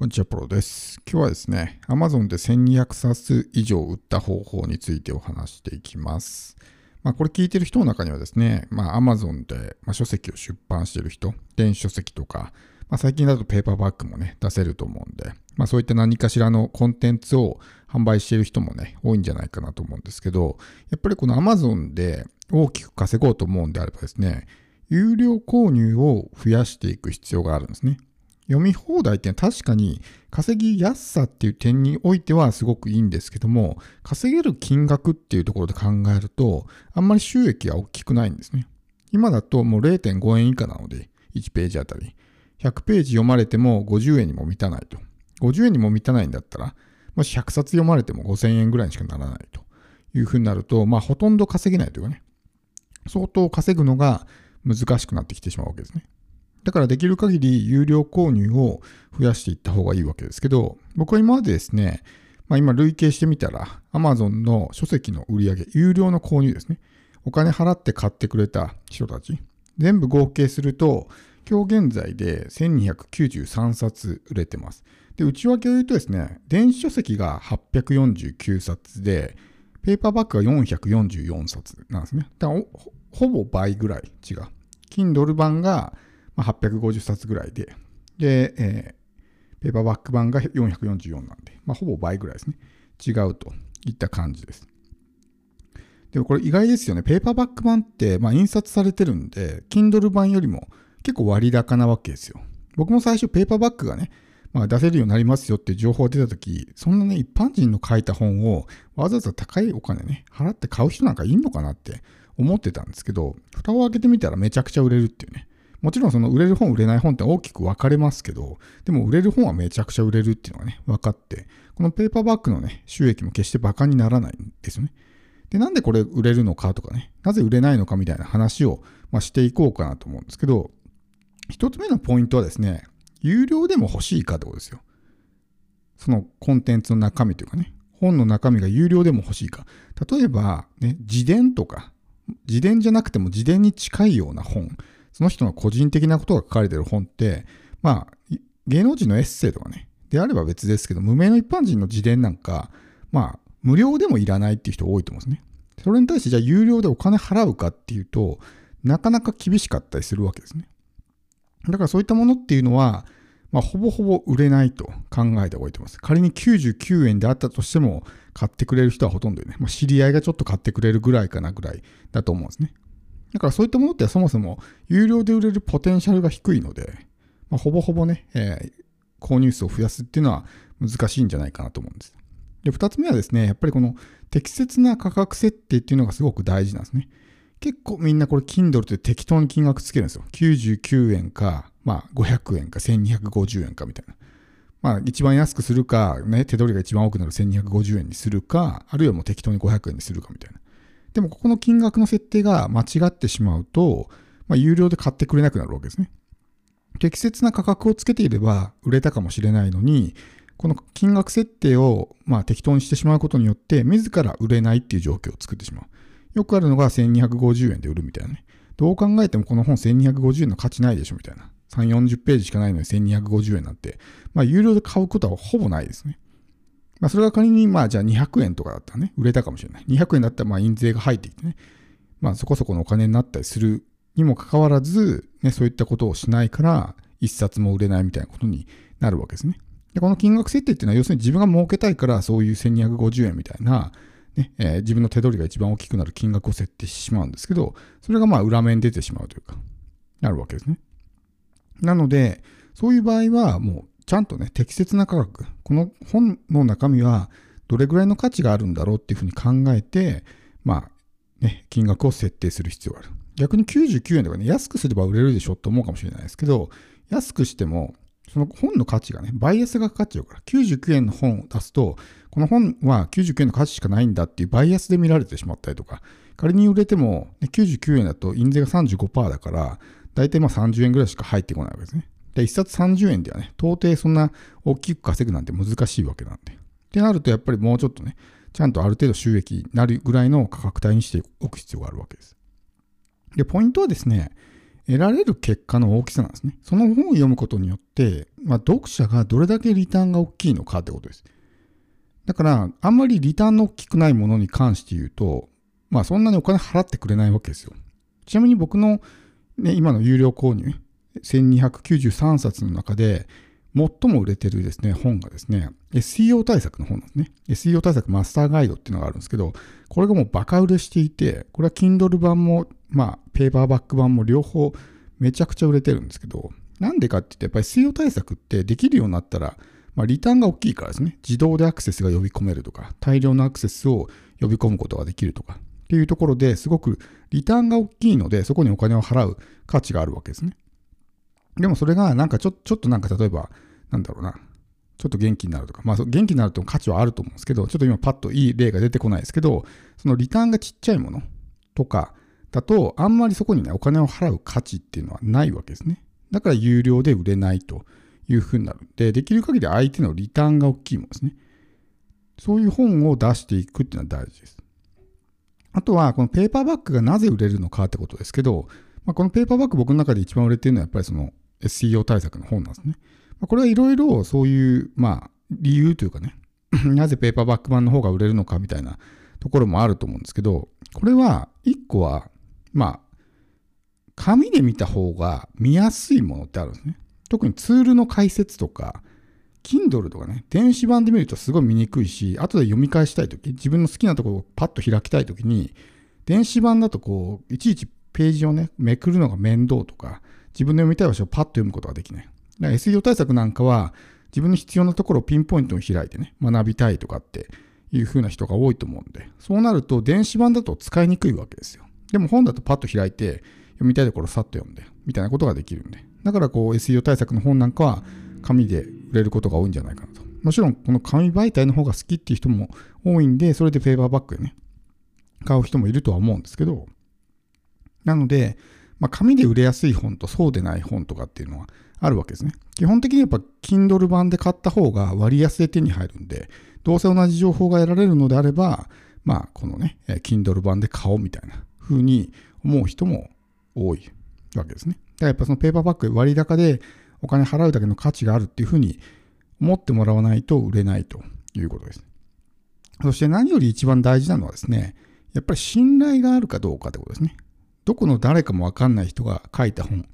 こんにちは、プロです。今日はですね、Amazon で1200冊以上売った方法についてお話していきます。まあ、これ聞いてる人の中にはですね、まあ、Amazon で、ま書籍を出版してる人、電子書籍とか、まあ、最近だとペーパーバッグもね、出せると思うんで、まあ、そういった何かしらのコンテンツを販売している人もね、多いんじゃないかなと思うんですけど、やっぱりこの Amazon で大きく稼ごうと思うんであればですね、有料購入を増やしていく必要があるんですね。読み放題って確かに稼ぎやすさっていう点においてはすごくいいんですけども、稼げる金額っていうところで考えると、あんまり収益が大きくないんですね。今だともう0.5円以下なので、1ページあたり。100ページ読まれても50円にも満たないと。50円にも満たないんだったら、もし100冊読まれても5000円ぐらいにしかならないというふうになると、まあほとんど稼げないというかね、相当稼ぐのが難しくなってきてしまうわけですね。だからできる限り有料購入を増やしていった方がいいわけですけど、僕は今までですね、まあ、今累計してみたら、Amazon の書籍の売り上げ、有料の購入ですね。お金払って買ってくれた人たち、全部合計すると、今日現在で1293冊売れてます。で、内訳を言うとですね、電子書籍が849冊で、ペーパーバッグが444冊なんですね。だからほぼ倍ぐらい違う。Kindle 版がまあ、850冊ぐらいで、で、えー、ペーパーバック版が444なんで、まあ、ほぼ倍ぐらいですね。違うといった感じです。でもこれ意外ですよね。ペーパーバック版って、まあ、印刷されてるんで、Kindle 版よりも結構割高なわけですよ。僕も最初ペーパーバッグがね、まあ、出せるようになりますよって情報が出たとき、そんなね、一般人の書いた本をわざわざ高いお金ね、払って買う人なんかいんのかなって思ってたんですけど、蓋を開けてみたらめちゃくちゃ売れるっていうね。もちろんその売れる本、売れない本って大きく分かれますけど、でも売れる本はめちゃくちゃ売れるっていうのがね、分かって、このペーパーバッグのね、収益も決して馬鹿にならないんですよね。で、なんでこれ売れるのかとかね、なぜ売れないのかみたいな話を、まあ、していこうかなと思うんですけど、一つ目のポイントはですね、有料でも欲しいかってことですよ。そのコンテンツの中身というかね、本の中身が有料でも欲しいか。例えば、ね、自伝とか、自伝じゃなくても自伝に近いような本。その人の個人的なことが書かれてる本って、まあ、芸能人のエッセイとかね、であれば別ですけど、無名の一般人の自伝なんか、まあ、無料でもいらないっていう人多いと思うんですね。それに対して、じゃあ有料でお金払うかっていうと、なかなか厳しかったりするわけですね。だからそういったものっていうのは、まあ、ほぼほぼ売れないと考えておいてます。仮に99円であったとしても、買ってくれる人はほとんどね、まあ、知り合いがちょっと買ってくれるぐらいかなぐらいだと思うんですね。だからそういったものってそもそも有料で売れるポテンシャルが低いので、まあ、ほぼほぼね、えー、購入数を増やすっていうのは難しいんじゃないかなと思うんです。で、二つ目はですね、やっぱりこの適切な価格設定っていうのがすごく大事なんですね。結構みんなこれ Kindle って適当に金額つけるんですよ。99円か、まあ500円か1250円かみたいな。まあ一番安くするか、ね、手取りが一番多くなる1250円にするか、あるいはもう適当に500円にするかみたいな。でもここの金額の設定が間違ってしまうと、まあ、有料で買ってくれなくなるわけですね。適切な価格をつけていれば売れたかもしれないのに、この金額設定をまあ適当にしてしまうことによって、自ら売れないっていう状況を作ってしまう。よくあるのが1250円で売るみたいなね。どう考えてもこの本1250円の価値ないでしょみたいな。3、40ページしかないのに1250円なんて、まあ有料で買うことはほぼないですね。まあ、それが仮に、まあ、じゃあ200円とかだったらね、売れたかもしれない。200円だったら、まあ、印税が入ってきてね、まあ、そこそこのお金になったりするにもかかわらず、ね、そういったことをしないから、一冊も売れないみたいなことになるわけですね。で、この金額設定っていうのは、要するに自分が儲けたいから、そういう1250円みたいな、ね、えー、自分の手取りが一番大きくなる金額を設定してしまうんですけど、それがまあ裏面に出てしまうというか、なるわけですね。なので、そういう場合はもうちゃんとね、適切な価格、この本の中身はどれぐらいの価値があるんだろうっていうふうに考えて、まあ、ね、金額を設定する必要がある。逆に99円とかね、安くすれば売れるでしょって思うかもしれないですけど、安くしても、その本の価値がね、バイアスがかかっちゃうから、99円の本を出すと、この本は99円の価値しかないんだっていうバイアスで見られてしまったりとか、仮に売れても、ね、99円だと印税が35%だから、大体まあ30円ぐらいしか入ってこないわけですね。で、1冊30円ではね、到底そんな大きく稼ぐなんて難しいわけなんで。ってなると、やっぱりもうちょっとね、ちゃんとある程度収益になるぐらいの価格帯にしておく必要があるわけです。で、ポイントはですね、得られる結果の大きさなんですね。その本を読むことによって、まあ、読者がどれだけリターンが大きいのかってことです。だから、あんまりリターンの大きくないものに関して言うと、まあそんなにお金払ってくれないわけですよ。ちなみに僕の、ね、今の有料購入、1293冊の中で、最も売れてるですね、本がですね、SEO 対策の本なんですね。SEO 対策マスターガイドっていうのがあるんですけど、これがもうバカ売れしていて、これは Kindle 版も、まあ、ペーパーバック版も両方めちゃくちゃ売れてるんですけど、なんでかって言って、やっぱり SEO 対策ってできるようになったら、まあ、リターンが大きいからですね、自動でアクセスが呼び込めるとか、大量のアクセスを呼び込むことができるとか、っていうところですごくリターンが大きいので、そこにお金を払う価値があるわけですね。でもそれがなんかちょちょっとなんか例えば、なんだろうな、ちょっと元気になるとか、まあ元気になると価値はあると思うんですけど、ちょっと今パッといい例が出てこないですけど、そのリターンがちっちゃいものとかだと、あんまりそこにね、お金を払う価値っていうのはないわけですね。だから有料で売れないというふうになるんで、できる限り相手のリターンが大きいものですね。そういう本を出していくっていうのは大事です。あとは、このペーパーバッグがなぜ売れるのかってことですけど、まあ、このペーパーバッグ僕の中で一番売れてるのはやっぱりその SEO 対策の本なんですね。まあ、これはいろいろそういう、まあ、理由というかね、なぜペーパーバック版の方が売れるのかみたいなところもあると思うんですけど、これは、一個は、まあ、紙で見た方が見やすいものってあるんですね。特にツールの解説とか、Kindle とかね、電子版で見るとすごい見にくいし、後で読み返したいとき、自分の好きなところをパッと開きたいときに、電子版だとこう、いちいちページをね、めくるのが面倒とか、自分の読みたい場所をパッと読むことができない。だから SEO 対策なんかは、自分の必要なところをピンポイントに開いてね、学びたいとかっていう風な人が多いと思うんで、そうなると電子版だと使いにくいわけですよ。でも本だとパッと開いて、読みたいところをさっと読んで、みたいなことができるんで。だからこう SEO 対策の本なんかは、紙で売れることが多いんじゃないかなと。もちろん、この紙媒体の方が好きっていう人も多いんで、それでペーパーバッグでね、買う人もいるとは思うんですけど、なので、まあ、紙で売れやすい本とそうでない本とかっていうのはあるわけですね。基本的にやっぱ Kindle 版で買った方が割安で手に入るんで、どうせ同じ情報が得られるのであれば、まあ、このね、Kindle 版で買おうみたいな風に思う人も多いわけですね。だからやっぱそのペーパーバッグ割高でお金払うだけの価値があるっていうふうに思ってもらわないと売れないということです。そして何より一番大事なのはですね、やっぱり信頼があるかどうかってことですね。どこの誰かもわかんない人が書いた本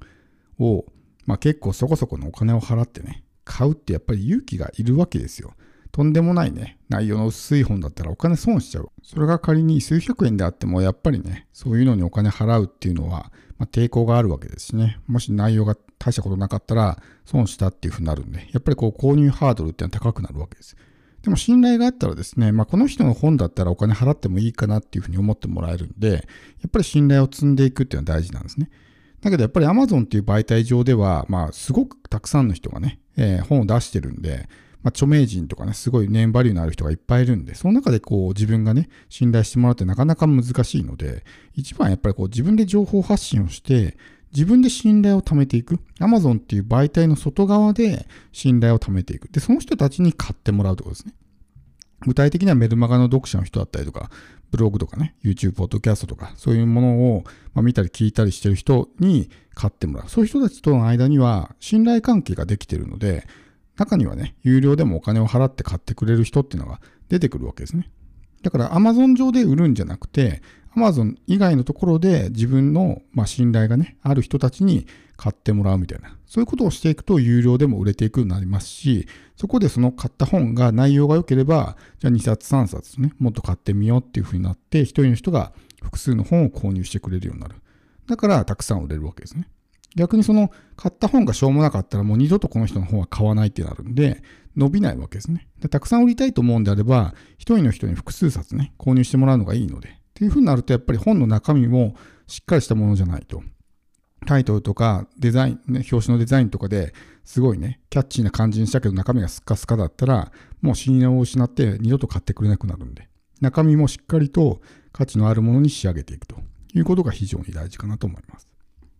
を、まあ、結構そこそこのお金を払ってね、買うってやっぱり勇気がいるわけですよ。とんでもないね、内容の薄い本だったらお金損しちゃう。それが仮に数百円であっても、やっぱりね、そういうのにお金払うっていうのは、まあ、抵抗があるわけですしね。もし内容が大したことなかったら損したっていうふうになるんで、やっぱりこう購入ハードルっていうのは高くなるわけです。でも信頼があったらですね、まあ、この人の本だったらお金払ってもいいかなっていうふうに思ってもらえるんで、やっぱり信頼を積んでいくっていうのは大事なんですね。だけどやっぱり Amazon っていう媒体上では、まあ、すごくたくさんの人がね、えー、本を出してるんで、まあ、著名人とかね、すごいネームバリューのある人がいっぱいいるんで、その中でこう自分がね、信頼してもらうってなかなか難しいので、一番やっぱりこう自分で情報発信をして、自分で信頼を貯めていく。Amazon っていう媒体の外側で信頼を貯めていく。で、その人たちに買ってもらうということですね。具体的にはメルマガの読者の人だったりとか、ブログとかね、YouTube、ポッドキャストとか、そういうものを、ま見たり聞いたりしてる人に買ってもらう。そういう人たちとの間には信頼関係ができてるので、中にはね、有料でもお金を払って買ってくれる人っていうのが出てくるわけですね。だから Amazon 上で売るんじゃなくて、Amazon 以外のところで自分の、まあ、信頼がね、ある人たちに買ってもらうみたいな。そういうことをしていくと有料でも売れていくようになりますし、そこでその買った本が内容が良ければ、じゃあ2冊3冊ね、もっと買ってみようっていうふうになって、一人の人が複数の本を購入してくれるようになる。だからたくさん売れるわけですね。逆にその買った本がしょうもなかったらもう二度とこの人の本は買わないってなるんで伸びないわけですね。でたくさん売りたいと思うんであれば一人の人に複数冊ね購入してもらうのがいいのでっていうふうになるとやっぱり本の中身もしっかりしたものじゃないとタイトルとかデザイン、ね、表紙のデザインとかですごいね、キャッチーな感じにしたけど中身がスカスカだったら、もう信用を失って二度と買ってくれなくなるんで、中身もしっかりと価値のあるものに仕上げていくということが非常に大事かなと思います。